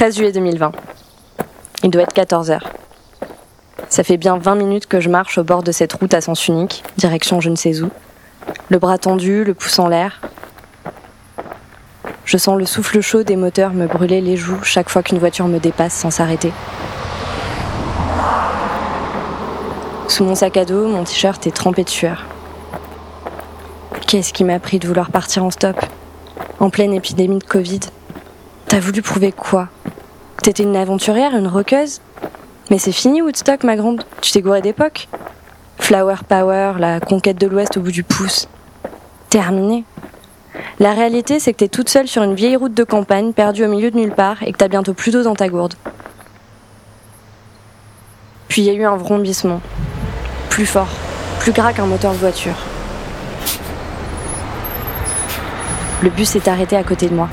13 juillet 2020. Il doit être 14 heures. Ça fait bien 20 minutes que je marche au bord de cette route à sens unique, direction je ne sais où. Le bras tendu, le pouce en l'air. Je sens le souffle chaud des moteurs me brûler les joues chaque fois qu'une voiture me dépasse sans s'arrêter. Sous mon sac à dos, mon t-shirt est trempé de sueur. Qu'est-ce qui m'a pris de vouloir partir en stop? En pleine épidémie de Covid T'as voulu prouver quoi? T'étais une aventurière, une roqueuse Mais c'est fini Woodstock, ma grande. Tu t'es gourée d'époque. Flower Power, la conquête de l'Ouest au bout du pouce. Terminé. La réalité, c'est que t'es toute seule sur une vieille route de campagne, perdue au milieu de nulle part, et que t'as bientôt plus d'eau dans ta gourde. Puis il y a eu un vrombissement. Plus fort, plus gras qu'un moteur de voiture. Le bus s'est arrêté à côté de moi.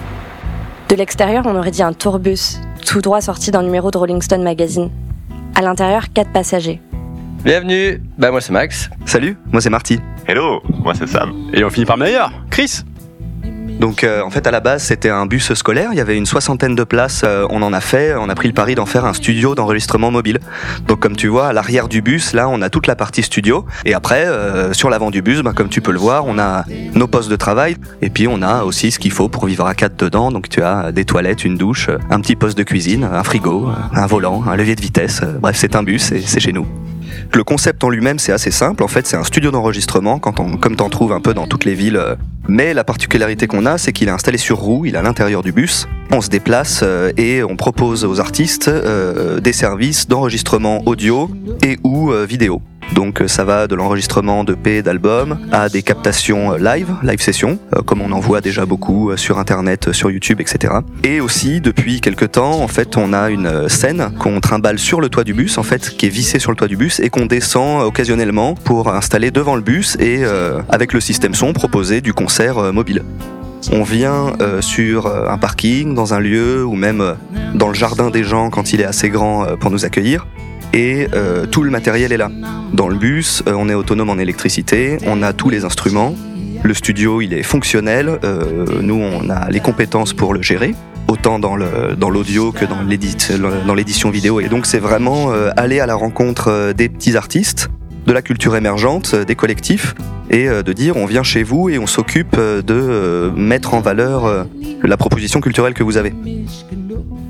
De l'extérieur, on aurait dit un tourbus, tout droit sorti d'un numéro de Rolling Stone Magazine. À l'intérieur, quatre passagers. Bienvenue, bah moi c'est Max. Salut, moi c'est Marty. Hello, moi c'est Sam. Et on finit par meilleur, Chris. Donc euh, en fait à la base c'était un bus scolaire, il y avait une soixantaine de places, euh, on en a fait, on a pris le pari d'en faire un studio d'enregistrement mobile. Donc comme tu vois à l'arrière du bus là on a toute la partie studio et après euh, sur l'avant du bus bah, comme tu peux le voir on a nos postes de travail et puis on a aussi ce qu'il faut pour vivre à quatre dedans. Donc tu as des toilettes, une douche, un petit poste de cuisine, un frigo, un volant, un levier de vitesse. Bref c'est un bus et c'est chez nous. Le concept en lui-même, c'est assez simple. En fait, c'est un studio d'enregistrement, comme t'en trouves un peu dans toutes les villes. Mais la particularité qu'on a, c'est qu'il est installé sur roue, il est à l'intérieur du bus. On se déplace euh, et on propose aux artistes euh, des services d'enregistrement audio et ou euh, vidéo. Donc ça va de l'enregistrement de P d'albums à des captations live, live session, comme on en voit déjà beaucoup sur internet, sur YouTube, etc. Et aussi depuis quelques temps, en fait, on a une scène qu'on trimballe sur le toit du bus, en fait, qui est vissée sur le toit du bus et qu'on descend occasionnellement pour installer devant le bus et avec le système son proposer du concert mobile. On vient euh, sur un parking, dans un lieu ou même euh, dans le jardin des gens quand il est assez grand euh, pour nous accueillir et euh, tout le matériel est là. Dans le bus, euh, on est autonome en électricité, on a tous les instruments, le studio il est fonctionnel, euh, nous on a les compétences pour le gérer, autant dans l'audio que dans l'édit- dans l'édition vidéo. Et donc c'est vraiment aller à la rencontre des petits artistes, de la culture émergente, des collectifs, et de dire on vient chez vous et on s'occupe de mettre en valeur la proposition culturelle que vous avez.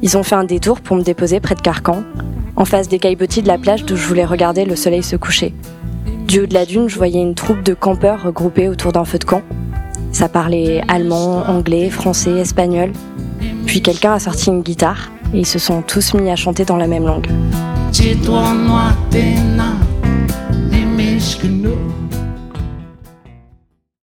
Ils ont fait un détour pour me déposer près de Carcan, en face des caillebotis de la plage d'où je voulais regarder le soleil se coucher. Du haut de la dune, je voyais une troupe de campeurs regroupés autour d'un feu de camp. Ça parlait allemand, anglais, français, espagnol. Puis quelqu'un a sorti une guitare et ils se sont tous mis à chanter dans la même langue.